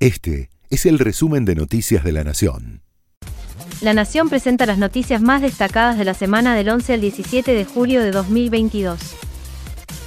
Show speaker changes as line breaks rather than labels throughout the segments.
Este es el resumen de Noticias de la Nación.
La Nación presenta las noticias más destacadas de la semana del 11 al 17 de julio de 2022.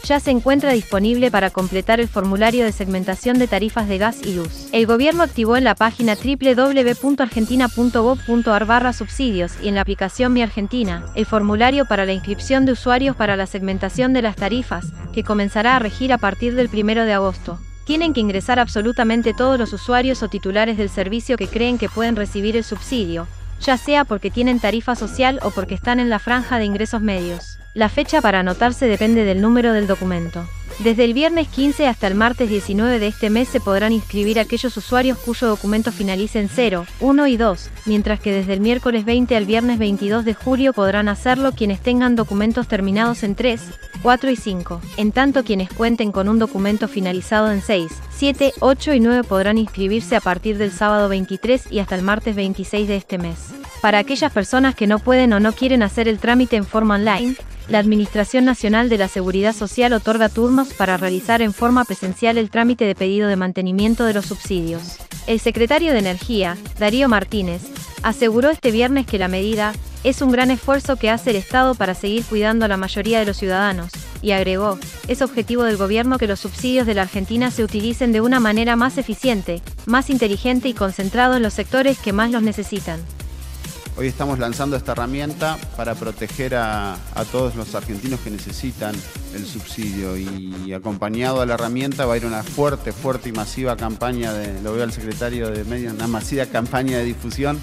Ya se encuentra disponible para completar el formulario de segmentación de tarifas de gas y luz. El gobierno activó en la página www.argentina.gov.ar barra subsidios y en la aplicación Mi Argentina el formulario para la inscripción de usuarios para la segmentación de las tarifas, que comenzará a regir a partir del 1 de agosto. Tienen que ingresar absolutamente todos los usuarios o titulares del servicio que creen que pueden recibir el subsidio, ya sea porque tienen tarifa social o porque están en la franja de ingresos medios. La fecha para anotarse depende del número del documento. Desde el viernes 15 hasta el martes 19 de este mes se podrán inscribir aquellos usuarios cuyo documento finalice en 0, 1 y 2, mientras que desde el miércoles 20 al viernes 22 de julio podrán hacerlo quienes tengan documentos terminados en 3, 4 y 5. En tanto quienes cuenten con un documento finalizado en 6, 7, 8 y 9 podrán inscribirse a partir del sábado 23 y hasta el martes 26 de este mes. Para aquellas personas que no pueden o no quieren hacer el trámite en forma online, la Administración Nacional de la Seguridad Social otorga turnos para realizar en forma presencial el trámite de pedido de mantenimiento de los subsidios. El secretario de Energía, Darío Martínez, aseguró este viernes que la medida es un gran esfuerzo que hace el Estado para seguir cuidando a la mayoría de los ciudadanos, y agregó, es objetivo del gobierno que los subsidios de la Argentina se utilicen de una manera más eficiente, más inteligente y concentrado en los sectores que más los necesitan.
Hoy estamos lanzando esta herramienta para proteger a, todos los argentinos que necesitan el subsidio y acompañado a la herramienta va a ir una fuerte, fuerte y masiva campaña, de, lo veo al secretario de Medios, una masiva campaña de difusión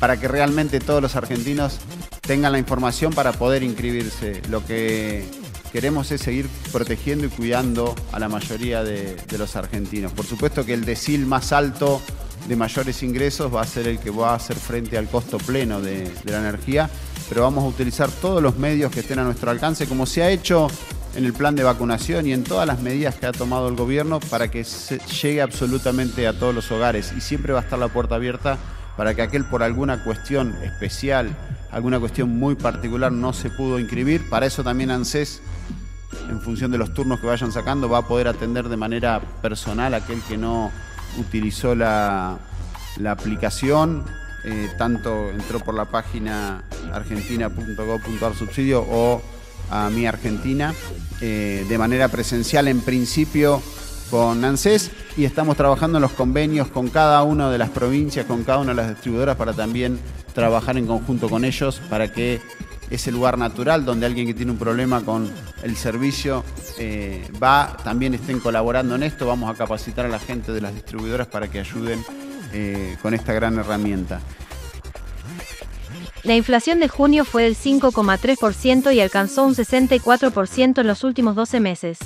para que realmente todos los argentinos tengan la información para poder inscribirse. Lo que queremos es seguir protegiendo y cuidando a la mayoría de, de los argentinos. Por supuesto que el decil más alto de mayores ingresos va a ser el que va a hacer frente al costo pleno de, la energía, pero vamos a utilizar todos los medios que estén a nuestro alcance, como se ha hecho en el plan de vacunación y en todas las medidas que ha tomado el gobierno para que llegue absolutamente a todos los hogares y siempre va a estar la puerta abierta para que aquel por alguna cuestión especial, alguna cuestión muy particular no se pudo inscribir. Para eso también ANSES, en función de los turnos que vayan sacando, va a poder atender de manera personal a aquel que no utilizó la, aplicación, eh, tanto entró por la página argentina.gov.ar subsidio o a mi Argentina, eh, de manera presencial en principio con ANSES y estamos trabajando en los convenios con cada una de las provincias, con cada una de las distribuidoras para también trabajar en conjunto con ellos para que ese lugar natural donde alguien que tiene un problema con el servicio eh, va, también estén colaborando en esto. Vamos a capacitar a la gente de las distribuidoras para que ayuden eh, con esta gran herramienta.
La inflación de junio fue del 5,3% y alcanzó un 64% en los últimos 12 meses.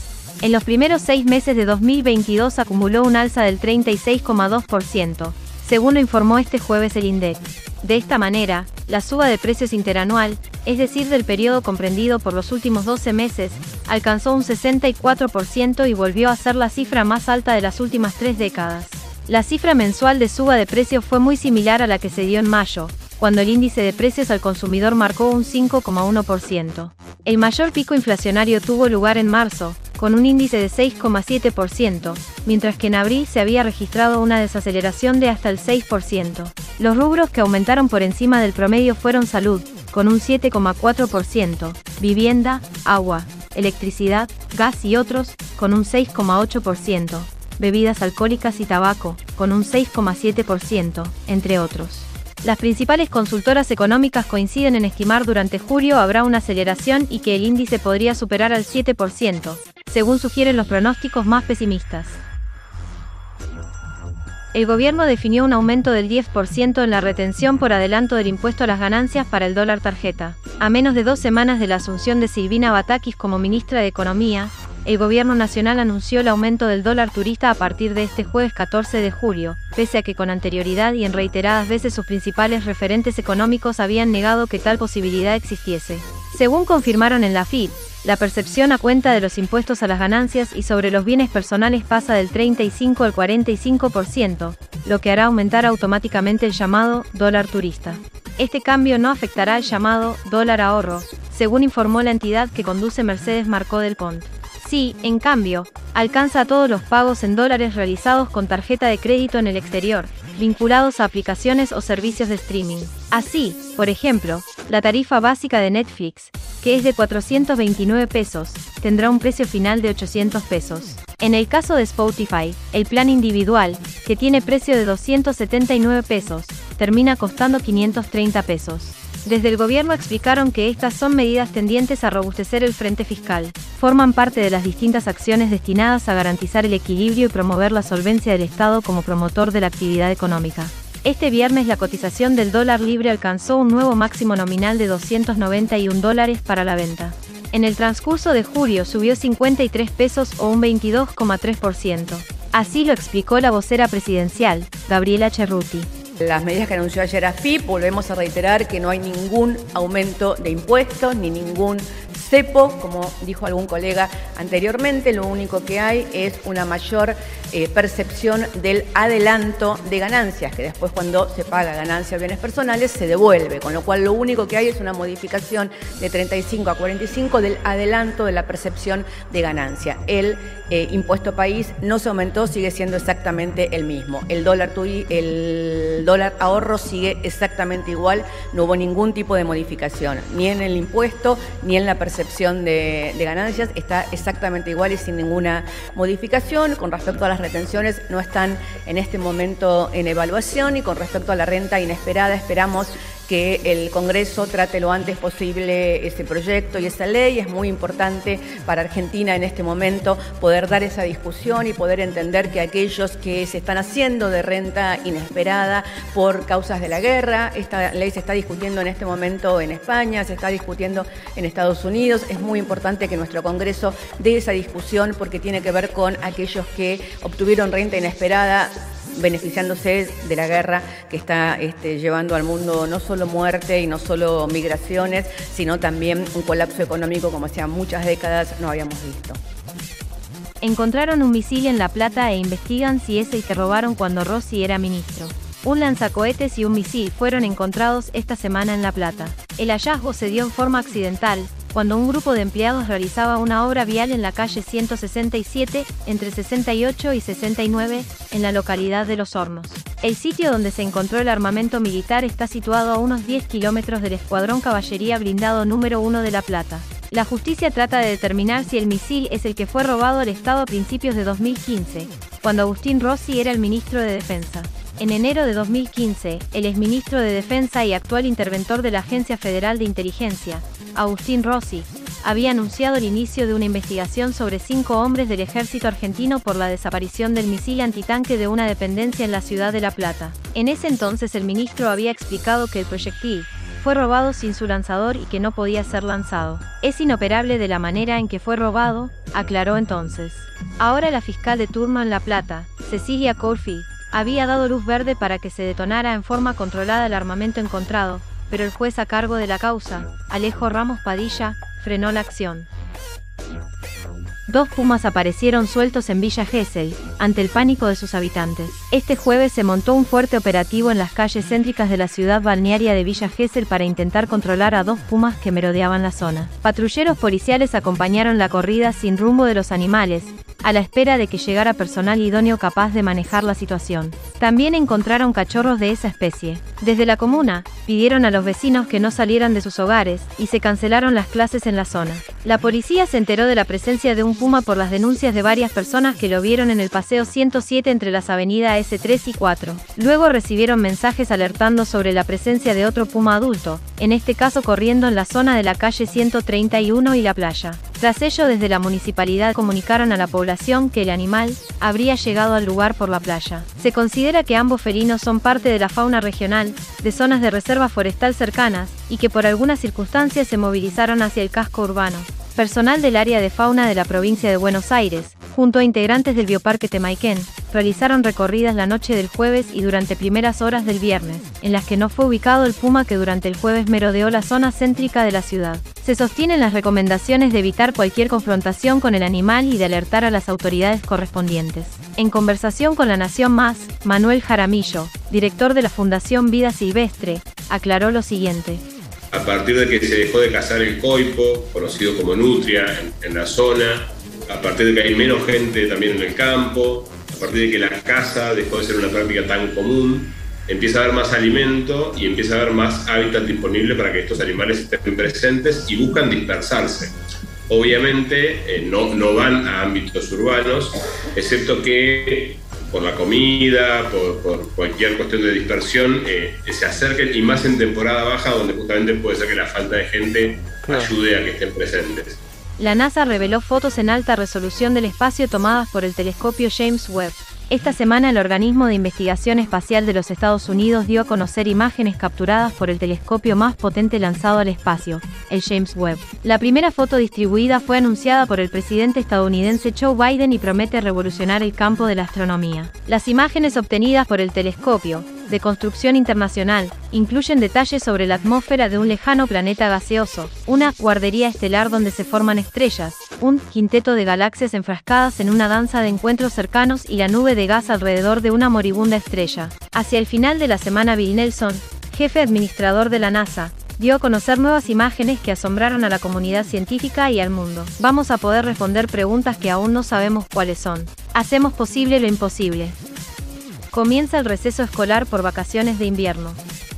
En los primeros seis meses de 2022 acumuló un alza del 36,2%, según lo informó este jueves el INDEC. De esta manera, la suba de precios interanual, es decir, del periodo comprendido por los últimos 12 meses, alcanzó un 64% y volvió a ser la cifra más alta de las últimas tres décadas. La cifra mensual de suba de precios fue muy similar a la que se dio en mayo, cuando el índice de precios al consumidor marcó un 5,1%. El mayor pico inflacionario tuvo lugar en marzo, con un índice de 6,7%, mientras que en abril se había registrado una desaceleración de hasta el 6%. Los rubros que aumentaron por encima del promedio fueron salud, con un 7,4%, vivienda, agua, electricidad, gas y otros, con un 6,8%, bebidas alcohólicas y tabaco, con un 6,7%, entre otros. Las principales consultoras económicas coinciden en estimar durante julio habrá una aceleración y que el índice podría superar al 7%, según sugieren los pronósticos más pesimistas. El gobierno definió un aumento del 10% en la retención por adelanto del impuesto a las ganancias para el dólar tarjeta. A menos de dos semanas de la asunción de Silvina Batakis como ministra de Economía, el gobierno nacional anunció el aumento del dólar turista a partir de este jueves 14 de julio, pese a que con anterioridad y en reiteradas veces sus principales referentes económicos habían negado que tal posibilidad existiese. Según confirmaron en la FID, la percepción a cuenta de los impuestos a las ganancias y sobre los bienes personales pasa del 35 al 45%, lo que hará aumentar automáticamente el llamado dólar turista. Este cambio no afectará al llamado dólar ahorro, según informó la entidad que conduce Mercedes Marcó del Pont. Sí, en cambio, alcanza todos los pagos en dólares realizados con tarjeta de crédito en el exterior, vinculados a aplicaciones o servicios de streaming. Así, por ejemplo, la tarifa básica de Netflix, que es de 429 pesos, tendrá un precio final de 800 pesos. En el caso de Spotify, el plan individual, que tiene precio de 279 pesos, termina costando 530 pesos. Desde el gobierno explicaron que estas son medidas tendientes a robustecer el frente fiscal. Forman parte de las distintas acciones destinadas a garantizar el equilibrio y promover la solvencia del Estado como promotor de la actividad económica. Este viernes la cotización del dólar libre alcanzó un nuevo máximo nominal de 291 dólares para la venta. En el transcurso de julio subió 53 pesos o un 22,3%. Así lo explicó la vocera presidencial, Gabriela Cerruti.
Las medidas que anunció ayer AFIP, volvemos a reiterar que no hay ningún aumento de impuestos ni ningún cepo, como dijo algún colega anteriormente, lo único que hay es una mayor eh, percepción del adelanto de ganancias, que después cuando se paga ganancias o bienes personales se devuelve, con lo cual lo único que hay es una modificación de 35 a 45 del adelanto de la percepción de ganancia. El eh, impuesto país no se aumentó, sigue siendo exactamente el mismo. El dólar, el dólar ahorro sigue exactamente igual, no hubo ningún tipo de modificación, ni en el impuesto ni en la percepción de, de ganancias, está exactamente igual y sin ninguna modificación. Con respecto a las retenciones, no están en este momento en evaluación y con respecto a la renta inesperada, esperamos que el Congreso trate lo antes posible ese proyecto y esa ley. Es muy importante para Argentina en este momento poder dar esa discusión y poder entender que aquellos que se están haciendo de renta inesperada por causas de la guerra, esta ley se está discutiendo en este momento en España, se está discutiendo en Estados Unidos. Es muy importante que nuestro Congreso dé esa discusión porque tiene que ver con aquellos que obtuvieron renta inesperada beneficiándose de la guerra que está este, llevando al mundo no solo muerte y no solo migraciones, sino también un colapso económico como hacía muchas décadas no habíamos visto.
Encontraron un misil en La Plata e investigan si es el que robaron cuando Rossi era ministro. Un lanzacohetes y un misil fueron encontrados esta semana en La Plata. El hallazgo se dio en forma accidental, cuando un grupo de empleados realizaba una obra vial en la calle 167, entre 68 y 69, en la localidad de Los Hornos. El sitio donde se encontró el armamento militar está situado a unos 10 kilómetros del Escuadrón Caballería Blindado número 1 de La Plata. La justicia trata de determinar si el misil es el que fue robado al Estado a principios de 2015, cuando Agustín Rossi era el ministro de Defensa. En enero de 2015, el exministro de Defensa y actual interventor de la Agencia Federal de Inteligencia, Agustín Rossi, había anunciado el inicio de una investigación sobre cinco hombres del ejército argentino por la desaparición del misil antitanque de una dependencia en la ciudad de La Plata. En ese entonces el ministro había explicado que el proyectil fue robado sin su lanzador y que no podía ser lanzado. Es inoperable de la manera en que fue robado, aclaró entonces. Ahora la fiscal de turno en La Plata, Cecilia Corfi, había dado luz verde para que se detonara en forma controlada el armamento encontrado, pero el juez a cargo de la causa, Alejo Ramos Padilla, frenó la acción. Dos pumas aparecieron sueltos en Villa Gesell, ante el pánico de sus habitantes. Este jueves se montó un fuerte operativo en las calles céntricas de la ciudad balnearia de Villa Gesell para intentar controlar a dos pumas que merodeaban la zona. Patrulleros policiales acompañaron la corrida sin rumbo de los animales, a la espera de que llegara personal idóneo capaz de manejar la situación. También encontraron cachorros de esa especie. Desde la comuna, pidieron a los vecinos que no salieran de sus hogares y se cancelaron las clases en la zona. La policía se enteró de la presencia de un puma por las denuncias de varias personas que lo vieron en el paseo 107 entre las avenidas S3 y 4. Luego recibieron mensajes alertando sobre la presencia de otro puma adulto, en este caso corriendo en la zona de la calle 131 y la playa. Tras ello, desde la municipalidad comunicaron a la población que el animal habría llegado al lugar por la playa. Se considera que ambos felinos son parte de la fauna regional, de zonas de reserva forestal cercanas, y que por algunas circunstancias se movilizaron hacia el casco urbano. Personal del área de fauna de la provincia de Buenos Aires, junto a integrantes del Bioparque Temaiken, realizaron recorridas la noche del jueves y durante primeras horas del viernes, en las que no fue ubicado el puma que durante el jueves merodeó la zona céntrica de la ciudad. Se sostienen las recomendaciones de evitar cualquier confrontación con el animal y de alertar a las autoridades correspondientes. En conversación con La Nación Más, Manuel Jaramillo, director de la Fundación Vida Silvestre, aclaró lo siguiente.
A partir de que se dejó de cazar el coipo, conocido como nutria en, en la zona, a partir de que hay menos gente también en el campo, a partir de que la caza dejó de ser una práctica tan común, empieza a haber más alimento y empieza a haber más hábitat disponible para que estos animales estén presentes y buscan dispersarse. Obviamente eh, no, no van a ámbitos urbanos, excepto que por la comida, por, cualquier cuestión de dispersión, eh, se acerquen y más en temporada baja, donde justamente puede ser que la falta de gente ayude a que estén presentes.
La NASA reveló fotos en alta resolución del espacio tomadas por el telescopio James Webb. Esta semana el Organismo de Investigación Espacial de los Estados Unidos dio a conocer imágenes capturadas por el telescopio más potente lanzado al espacio, el James Webb. La primera foto distribuida fue anunciada por el presidente estadounidense Joe Biden y promete revolucionar el campo de la astronomía. Las imágenes obtenidas por el telescopio, de construcción internacional, incluyen detalles sobre la atmósfera de un lejano planeta gaseoso, una guardería estelar donde se forman estrellas, un quinteto de galaxias enfrascadas en una danza de encuentros cercanos y la nube de gas alrededor de una moribunda estrella. Hacia el final de la semana Bill Nelson, jefe administrador de la NASA, dio a conocer nuevas imágenes que asombraron a la comunidad científica y al mundo. Vamos a poder responder preguntas que aún no sabemos cuáles son. Hacemos posible lo imposible. Comienza el receso escolar por vacaciones de invierno.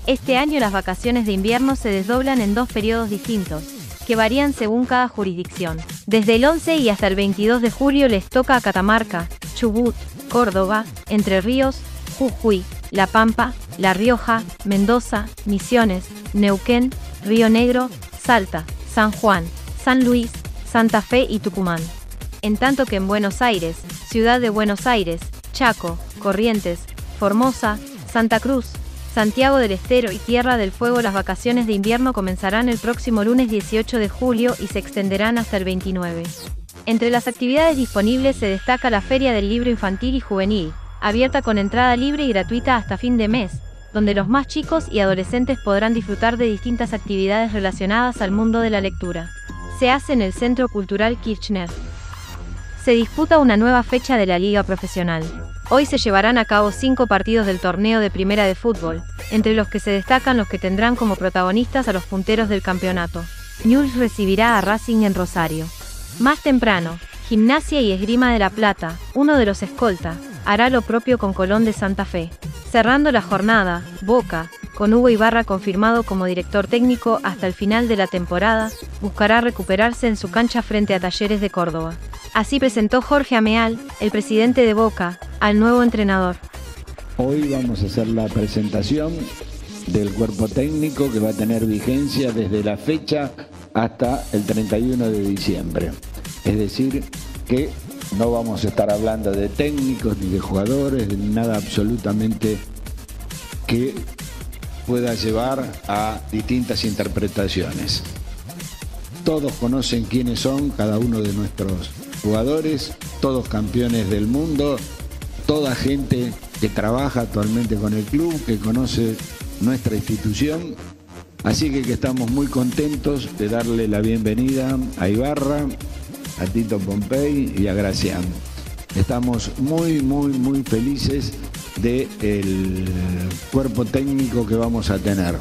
Este año las vacaciones de invierno se desdoblan en dos periodos distintos, que varían según cada jurisdicción. Desde el 11 y hasta el 22 de julio les toca a Catamarca, Chubut, Córdoba, Entre Ríos, Jujuy, La Pampa, La Rioja, Mendoza, Misiones, Neuquén, Río Negro, Salta, San Juan, San Luis, Santa Fe y Tucumán. En tanto que en Buenos Aires, Ciudad de Buenos Aires, Chaco, Corrientes, Formosa, Santa Cruz, Santiago del Estero y Tierra del Fuego las vacaciones de invierno comenzarán el próximo lunes 18 de julio y se extenderán hasta el 29. Entre las actividades disponibles se destaca la Feria del Libro Infantil y Juvenil, abierta con entrada libre y gratuita hasta fin de mes, donde los más chicos y adolescentes podrán disfrutar de distintas actividades relacionadas al mundo de la lectura. Se hace en el Centro Cultural Kirchner se disputa una nueva fecha de la liga profesional. Hoy se llevarán a cabo cinco partidos del torneo de primera de fútbol, entre los que se destacan los que tendrán como protagonistas a los punteros del campeonato. Newell's recibirá a Racing en Rosario. Más temprano, Gimnasia y Esgrima de la Plata, uno de los escolta, hará lo propio con Colón de Santa Fe. Cerrando la jornada, Boca, con Hugo Ibarra confirmado como director técnico hasta el final de la temporada, buscará recuperarse en su cancha frente a Talleres de Córdoba. Así presentó Jorge Ameal, el presidente de Boca, al nuevo entrenador.
Hoy vamos a hacer la presentación del cuerpo técnico que va a tener vigencia desde la fecha hasta el 31 de diciembre. Es decir, que no vamos a estar hablando de técnicos ni de jugadores, de nada absolutamente que pueda llevar a distintas interpretaciones. Todos conocen quiénes son cada uno de nuestros jugadores, todos campeones del mundo, toda gente que trabaja actualmente con el club, que conoce nuestra institución. Así que, que estamos muy contentos de darle la bienvenida a Ibarra, a Tito Pompey y a Gracián. Estamos muy, muy, muy felices del cuerpo técnico que vamos a tener.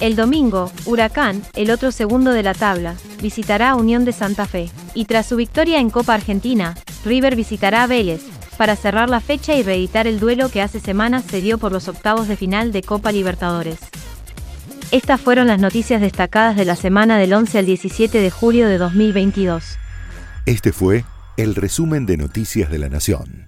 El domingo, Huracán, el otro segundo de la tabla, visitará Unión de Santa Fe. Y tras su victoria en Copa Argentina, River visitará a Vélez, para cerrar la fecha y reeditar el duelo que hace semanas se dio por los octavos de final de Copa Libertadores. Estas fueron las noticias destacadas de la semana del 11 al 17 de julio de 2022.
Este fue el resumen de Noticias de la Nación.